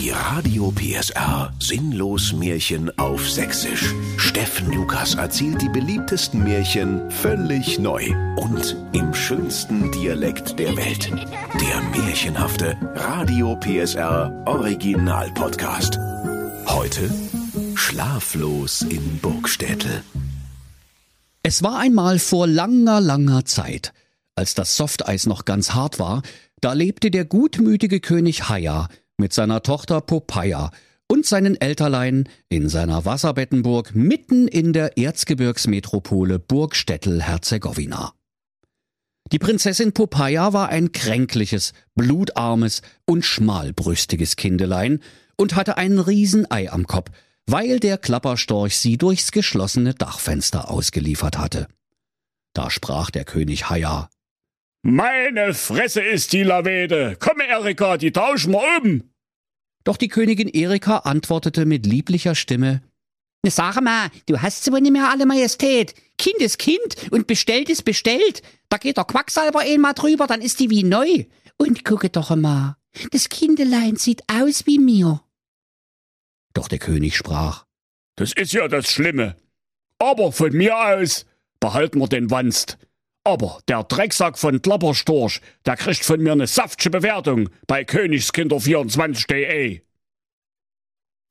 Die Radio PSR Sinnlos Märchen auf Sächsisch. Steffen Lukas erzählt die beliebtesten Märchen völlig neu und im schönsten Dialekt der Welt. Der märchenhafte Radio PSR Original Podcast. Heute Schlaflos in Burgstädtel. Es war einmal vor langer, langer Zeit, als das Softeis noch ganz hart war, da lebte der gutmütige König Haya mit seiner Tochter Popeye und seinen Elterlein in seiner Wasserbettenburg mitten in der Erzgebirgsmetropole Burgstettel-Herzegowina. Die Prinzessin Popeye war ein kränkliches, blutarmes und schmalbrüstiges Kindelein und hatte ein Riesenei am Kopf, weil der Klapperstorch sie durchs geschlossene Dachfenster ausgeliefert hatte. Da sprach der König Haya. Meine Fresse ist die Lavede. Komm, Erika, die tauschen wir um. Doch die Königin Erika antwortete mit lieblicher Stimme Sag mal, du hast sie wohl nicht mehr alle Majestät. Kind ist Kind und bestellt ist bestellt. Da geht der Quacksalber einmal drüber, dann ist die wie neu. Und gucke doch mal, das Kindelein sieht aus wie mir. Doch der König sprach Das ist ja das Schlimme. Aber von mir aus behalten wir den Wanst. Aber der Drecksack von Klapperstorch, der kriegt von mir eine saftsche Bewertung bei Königskinder24.de.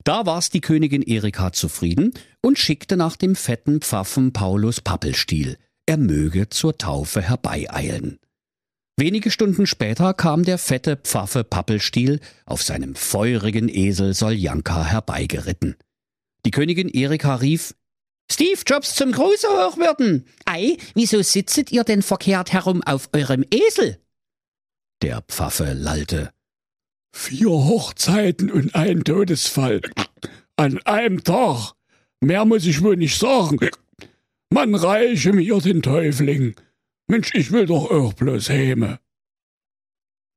Da war's die Königin Erika zufrieden und schickte nach dem fetten Pfaffen Paulus Pappelstiel, er möge zur Taufe herbeieilen. Wenige Stunden später kam der fette Pfaffe Pappelstiel auf seinem feurigen Esel Soljanka herbeigeritten. Die Königin Erika rief Steve Jobs zum Gruße hochwürden. Ei, wieso sitzet ihr denn verkehrt herum auf eurem Esel? Der Pfaffe lallte. Vier Hochzeiten und ein Todesfall. An einem Tag. Mehr muss ich wohl nicht sagen. Man reiche mir den Teufling. Mensch, ich will doch auch bloß Häme.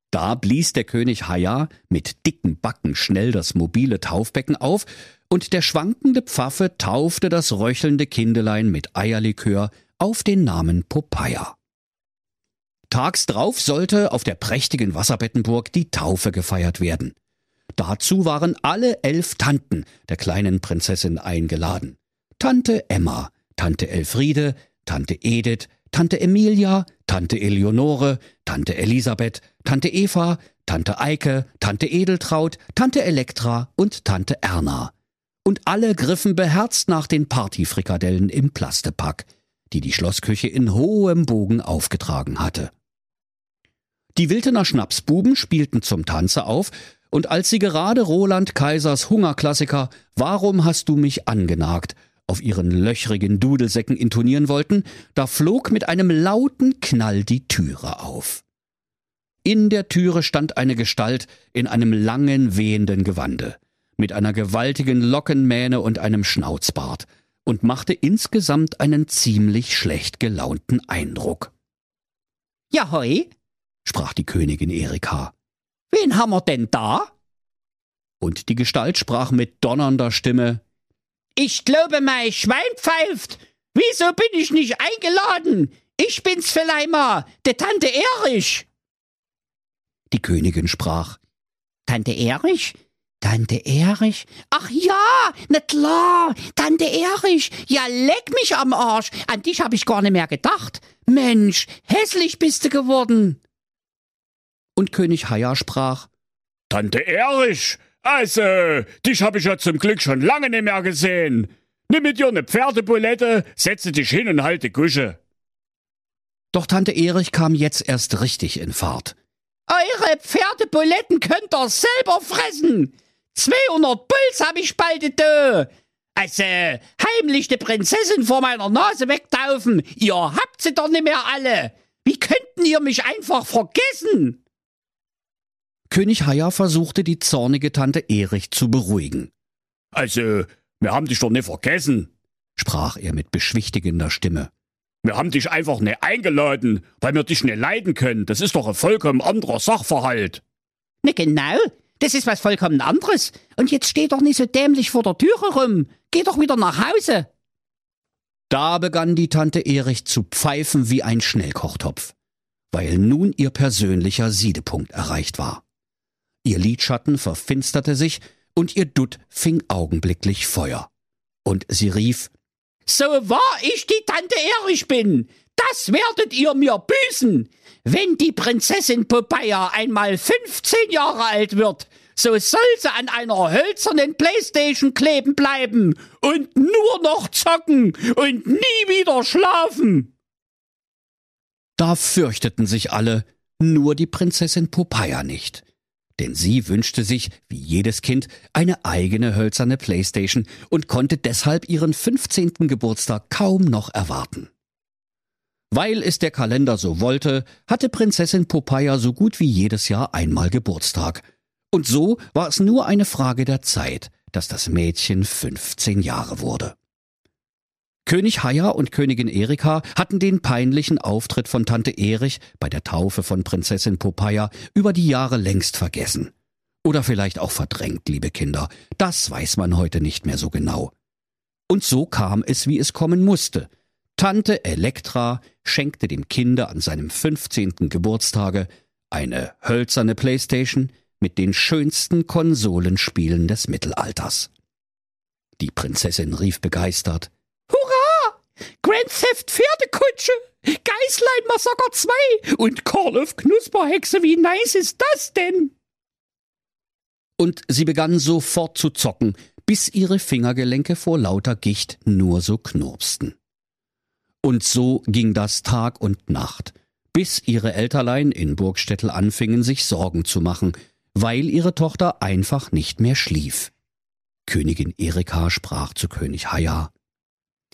Da blies der König Haya mit dicken Backen schnell das mobile Taufbecken auf, und der schwankende Pfaffe taufte das röchelnde Kindelein mit Eierlikör auf den Namen Popeye. Tags drauf sollte auf der prächtigen Wasserbettenburg die Taufe gefeiert werden. Dazu waren alle elf Tanten der kleinen Prinzessin eingeladen. Tante Emma, Tante Elfriede, Tante Edith, Tante Emilia, Tante Eleonore, Tante Elisabeth, Tante Eva, Tante Eike, Tante Edeltraut, Tante Elektra und Tante Erna. Und alle griffen beherzt nach den Partyfrikadellen im Plastepack, die die Schlossküche in hohem Bogen aufgetragen hatte. Die Wiltener Schnapsbuben spielten zum Tanze auf, und als sie gerade Roland Kaisers Hungerklassiker Warum hast du mich angenagt auf ihren löchrigen Dudelsäcken intonieren wollten, da flog mit einem lauten Knall die Türe auf. In der Türe stand eine Gestalt in einem langen, wehenden Gewande, mit einer gewaltigen Lockenmähne und einem Schnauzbart, und machte insgesamt einen ziemlich schlecht gelaunten Eindruck. Ja, hoi, sprach die Königin Erika. Wen haben wir denn da? Und die Gestalt sprach mit donnernder Stimme ich glaube, mein Schwein pfeift. Wieso bin ich nicht eingeladen? Ich bin's vielleicht mal, der Tante Erich. Die Königin sprach. Tante Erich? Tante Erich? Ach ja, na klar, Tante Erich. Ja, leck mich am Arsch. An dich hab ich gar nicht mehr gedacht. Mensch, hässlich bist du geworden. Und König Haya sprach. Tante Erich, also, dich hab ich ja zum Glück schon lange nicht mehr gesehen. Nimm mit dir ne Pferdebulette, setze dich hin und halte Gusche. Doch Tante Erich kam jetzt erst richtig in Fahrt. Eure Pferdebuletten könnt ihr selber fressen. 200 Puls hab ich bald da. Also, heimlich die Prinzessin vor meiner Nase wegtaufen. Ihr habt sie doch nicht mehr alle. Wie könnten ihr mich einfach vergessen? König Haya versuchte die zornige Tante Erich zu beruhigen. Also, wir haben dich doch nicht vergessen, sprach er mit beschwichtigender Stimme. Wir haben dich einfach nicht eingeladen, weil wir dich nicht leiden können. Das ist doch ein vollkommen anderer Sachverhalt. Ne, genau. Das ist was vollkommen anderes. Und jetzt steh doch nicht so dämlich vor der Türe rum. Geh doch wieder nach Hause. Da begann die Tante Erich zu pfeifen wie ein Schnellkochtopf, weil nun ihr persönlicher Siedepunkt erreicht war. Ihr Lidschatten verfinsterte sich und ihr Dutt fing augenblicklich Feuer. Und sie rief, So wahr ich die Tante Erich bin, das werdet ihr mir büßen. Wenn die Prinzessin Popeye einmal 15 Jahre alt wird, so soll sie an einer hölzernen Playstation kleben bleiben und nur noch zocken und nie wieder schlafen. Da fürchteten sich alle, nur die Prinzessin Popeye nicht. Denn sie wünschte sich, wie jedes Kind, eine eigene hölzerne Playstation und konnte deshalb ihren 15. Geburtstag kaum noch erwarten. Weil es der Kalender so wollte, hatte Prinzessin Popeye so gut wie jedes Jahr einmal Geburtstag. Und so war es nur eine Frage der Zeit, dass das Mädchen 15 Jahre wurde. König Haya und Königin Erika hatten den peinlichen Auftritt von Tante Erich bei der Taufe von Prinzessin Popeye über die Jahre längst vergessen. Oder vielleicht auch verdrängt, liebe Kinder. Das weiß man heute nicht mehr so genau. Und so kam es, wie es kommen musste. Tante Elektra schenkte dem Kinder an seinem 15. Geburtstage eine hölzerne Playstation mit den schönsten Konsolenspielen des Mittelalters. Die Prinzessin rief begeistert Hurra! Grand Theft Pferdekutsche, Geißlein Massaker 2 und Call of Knusperhexe, wie nice ist das denn? Und sie begann sofort zu zocken, bis ihre Fingergelenke vor lauter Gicht nur so knurpsten. Und so ging das Tag und Nacht, bis ihre Elterlein in Burgstettel anfingen, sich Sorgen zu machen, weil ihre Tochter einfach nicht mehr schlief. Königin Erika sprach zu König Haya.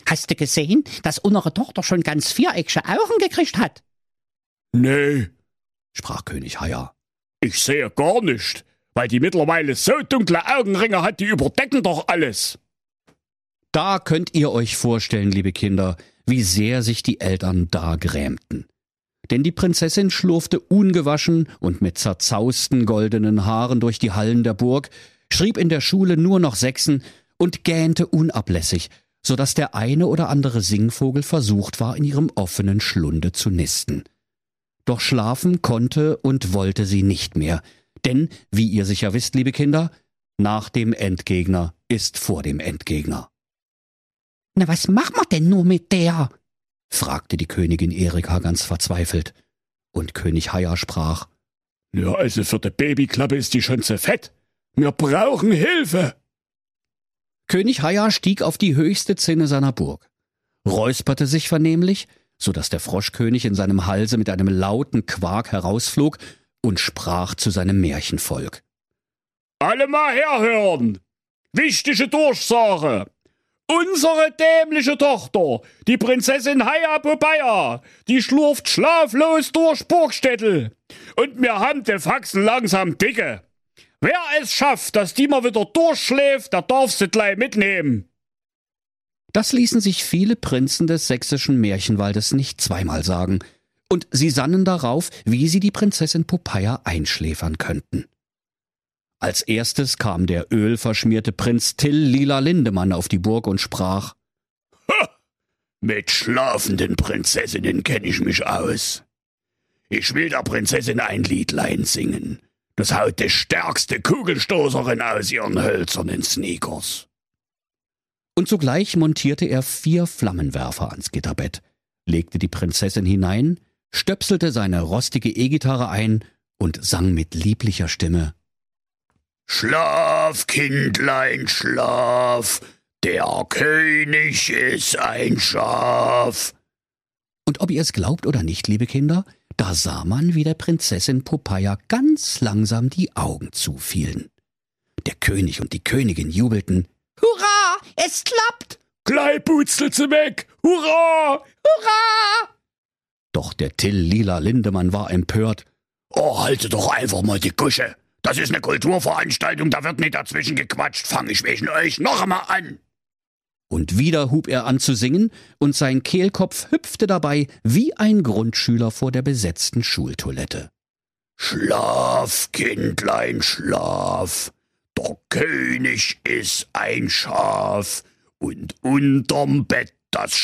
Hast du gesehen, dass unsere Tochter schon ganz viereckige Augen gekriegt hat? Nee, sprach König Haya. ich sehe gar nicht, weil die mittlerweile so dunkle Augenringe hat, die überdecken doch alles. Da könnt ihr euch vorstellen, liebe Kinder, wie sehr sich die Eltern da grämten. Denn die Prinzessin schlurfte ungewaschen und mit zerzausten goldenen Haaren durch die Hallen der Burg, schrieb in der Schule nur noch Sechsen und gähnte unablässig, so dass der eine oder andere Singvogel versucht war, in ihrem offenen Schlunde zu nisten. Doch schlafen konnte und wollte sie nicht mehr, denn, wie ihr sicher wisst, liebe Kinder, nach dem Endgegner ist vor dem Endgegner. Na, was machen wir denn nur mit der? fragte die Königin Erika ganz verzweifelt. Und König Haya sprach, Ja, also für die Babyklappe ist die schon zu fett. Wir brauchen Hilfe. König Haya stieg auf die höchste Zinne seiner Burg, räusperte sich vernehmlich, so dass der Froschkönig in seinem Halse mit einem lauten Quark herausflog und sprach zu seinem Märchenvolk. Alle mal herhören. Wichtige Durchsage. Unsere dämliche Tochter, die Prinzessin Haya Popeye, die schlurft schlaflos durch Burgstädtel. Und wir haben die Faxen langsam dicke. Wer es schafft, dass die mal wieder durchschläft, der darf sie gleich mitnehmen. Das ließen sich viele Prinzen des sächsischen Märchenwaldes nicht zweimal sagen, und sie sannen darauf, wie sie die Prinzessin Popeye einschläfern könnten. Als erstes kam der ölverschmierte Prinz Till Lila Lindemann auf die Burg und sprach Mit schlafenden Prinzessinnen kenn ich mich aus. Ich will der Prinzessin ein Liedlein singen. Das haut die stärkste Kugelstoßerin aus ihren hölzernen Sneakers. Und sogleich montierte er vier Flammenwerfer ans Gitterbett, legte die Prinzessin hinein, stöpselte seine rostige E-Gitarre ein und sang mit lieblicher Stimme Schlaf, Kindlein, schlaf, der König ist ein Schaf. Und ob ihr es glaubt oder nicht, liebe Kinder, da sah man, wie der Prinzessin Popeye ganz langsam die Augen zufielen. Der König und die Königin jubelten. Hurra! Es klappt! Sie weg! Hurra! Hurra! Doch der Till Lila Lindemann war empört. Oh, halte doch einfach mal die Kusche. Das ist eine Kulturveranstaltung, da wird nicht dazwischen gequatscht. Fang ich wegen euch noch einmal an. Und wieder hub er an zu singen, und sein Kehlkopf hüpfte dabei wie ein Grundschüler vor der besetzten Schultoilette. Schlaf, Kindlein, schlaf. Der König ist ein Schaf, und unterm Bett das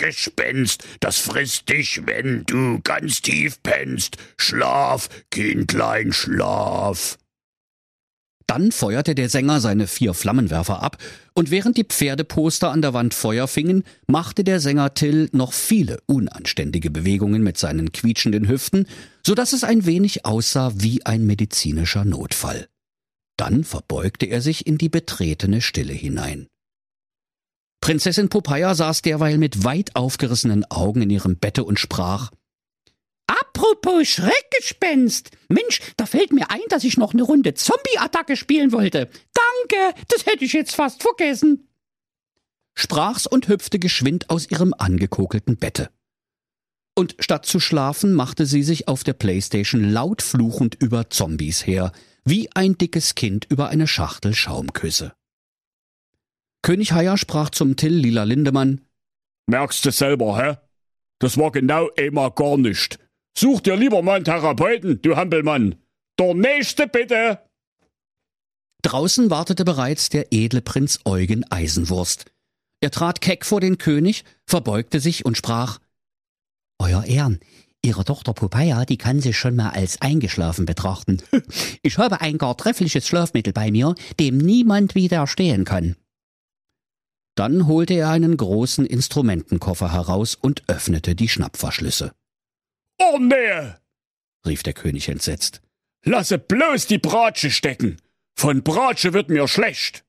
Schreckgespenst, das frisst dich, wenn du ganz tief pennst. Schlaf, Kindlein, schlaf. Dann feuerte der Sänger seine vier Flammenwerfer ab, und während die Pferdeposter an der Wand Feuer fingen, machte der Sänger Till noch viele unanständige Bewegungen mit seinen quietschenden Hüften, so dass es ein wenig aussah wie ein medizinischer Notfall. Dann verbeugte er sich in die betretene Stille hinein. Prinzessin Popeye saß derweil mit weit aufgerissenen Augen in ihrem Bette und sprach Apropos Schreckgespenst. Mensch, da fällt mir ein, dass ich noch eine Runde Zombie-Attacke spielen wollte. Danke, das hätte ich jetzt fast vergessen. Sprach's und hüpfte geschwind aus ihrem angekokelten Bette. Und statt zu schlafen, machte sie sich auf der Playstation laut fluchend über Zombies her, wie ein dickes Kind über eine Schachtel Schaumküsse. König Haier sprach zum Till Lila Lindemann, Merkst du selber, hä? Das war genau einmal gar nicht. Such dir lieber mal einen Therapeuten, du Hampelmann. Der nächste bitte. Draußen wartete bereits der edle Prinz Eugen Eisenwurst. Er trat keck vor den König, verbeugte sich und sprach Euer Ehren, Ihre Tochter Popeye, die kann sich schon mal als eingeschlafen betrachten. Ich habe ein gar treffliches Schlafmittel bei mir, dem niemand widerstehen kann. Dann holte er einen großen Instrumentenkoffer heraus und öffnete die Schnappverschlüsse. Oh nee! rief der König entsetzt. Lasse bloß die Bratsche stecken. Von Bratsche wird mir schlecht.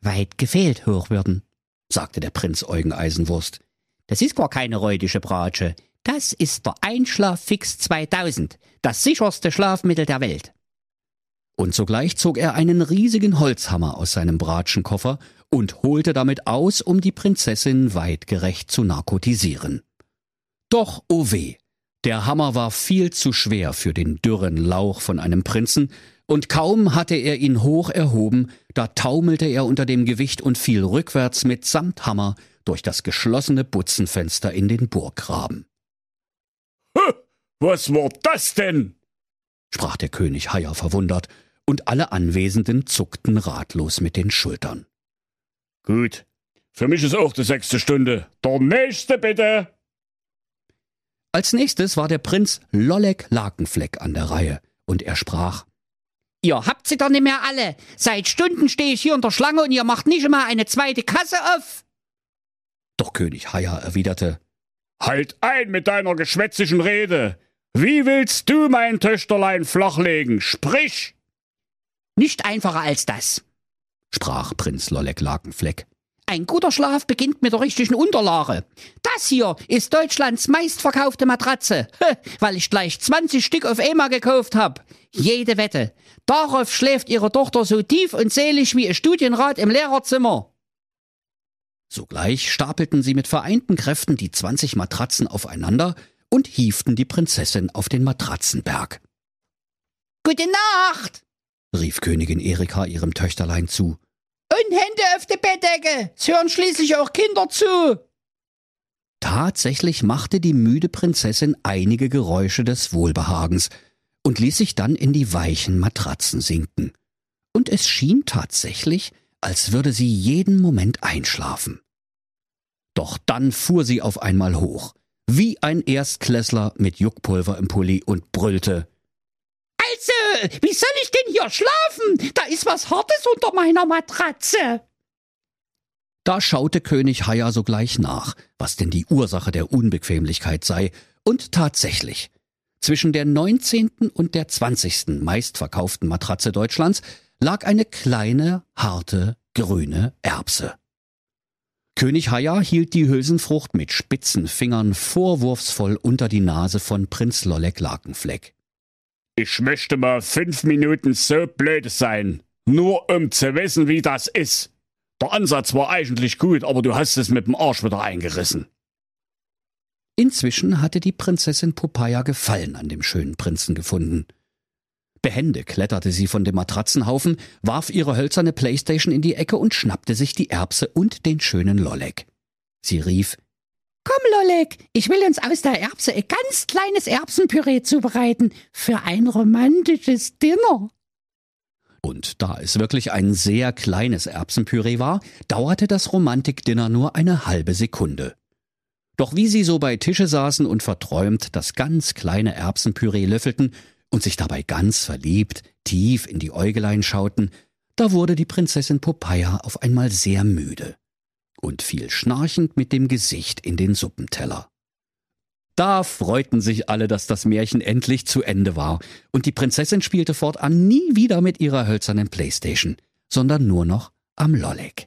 Weit gefehlt, Hochwürden, sagte der Prinz Eugen Eisenwurst. Das ist gar keine räudische Bratsche. Das ist der Einschlaffix 2000, das sicherste Schlafmittel der Welt. Und sogleich zog er einen riesigen Holzhammer aus seinem Bratschenkoffer und holte damit aus, um die Prinzessin weitgerecht zu narkotisieren. Doch, o oh weh, der Hammer war viel zu schwer für den dürren Lauch von einem Prinzen, und kaum hatte er ihn hoch erhoben, da taumelte er unter dem Gewicht und fiel rückwärts mit Samthammer durch das geschlossene Butzenfenster in den Burggraben. Was war das denn? sprach der König Heier verwundert, und alle Anwesenden zuckten ratlos mit den Schultern. Gut, für mich ist auch die sechste Stunde. Der nächste bitte! Als nächstes war der Prinz Lollek Lakenfleck an der Reihe, und er sprach Ihr habt sie doch nicht mehr alle. Seit Stunden stehe ich hier in der Schlange und ihr macht nicht immer eine zweite Kasse auf. Doch König Haier erwiderte Halt ein mit deiner geschwätzischen Rede. Wie willst du mein Töchterlein flachlegen? Sprich! Nicht einfacher als das, sprach Prinz Lollek Lakenfleck. Ein guter Schlaf beginnt mit der richtigen Unterlage. Das hier ist Deutschlands meistverkaufte Matratze, weil ich gleich 20 Stück auf einmal gekauft hab. Jede Wette. Darauf schläft ihre Tochter so tief und selig wie ein Studienrat im Lehrerzimmer. Sogleich stapelten sie mit vereinten Kräften die 20 Matratzen aufeinander und hieften die Prinzessin auf den Matratzenberg. Gute Nacht, rief Königin Erika ihrem Töchterlein zu. Und Hände auf die Bettdecke. Es hören schließlich auch Kinder zu. Tatsächlich machte die müde Prinzessin einige Geräusche des Wohlbehagens und ließ sich dann in die weichen Matratzen sinken. Und es schien tatsächlich, als würde sie jeden Moment einschlafen. Doch dann fuhr sie auf einmal hoch, wie ein Erstklässler mit Juckpulver im Pulli und brüllte Scheiße! Wie soll ich denn hier schlafen? Da ist was Hartes unter meiner Matratze. Da schaute König Haier sogleich nach, was denn die Ursache der Unbequemlichkeit sei, und tatsächlich, zwischen der 19. und der 20. meistverkauften Matratze Deutschlands lag eine kleine, harte, grüne Erbse. König Haier hielt die Hülsenfrucht mit spitzen Fingern vorwurfsvoll unter die Nase von Prinz Lollek Lakenfleck. Ich möchte mal fünf Minuten so blöd sein, nur um zu wissen, wie das ist. Der Ansatz war eigentlich gut, aber du hast es mit dem Arsch wieder eingerissen. Inzwischen hatte die Prinzessin Popeye Gefallen an dem schönen Prinzen gefunden. Behende kletterte sie von dem Matratzenhaufen, warf ihre hölzerne Playstation in die Ecke und schnappte sich die Erbse und den schönen Lollek. Sie rief Komm, Lollek, ich will uns aus der Erbse ein ganz kleines Erbsenpüree zubereiten für ein romantisches Dinner. Und da es wirklich ein sehr kleines Erbsenpüree war, dauerte das Romantikdinner nur eine halbe Sekunde. Doch wie sie so bei Tische saßen und verträumt das ganz kleine Erbsenpüree löffelten, und sich dabei ganz verliebt tief in die Äugelein schauten, da wurde die Prinzessin Popeye auf einmal sehr müde und fiel schnarchend mit dem Gesicht in den Suppenteller. Da freuten sich alle, dass das Märchen endlich zu Ende war, und die Prinzessin spielte fortan nie wieder mit ihrer hölzernen Playstation, sondern nur noch am Lolleg.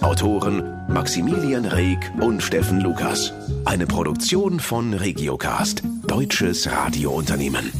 Autoren Maximilian Reg und Steffen Lukas. Eine Produktion von Regiocast, deutsches Radiounternehmen.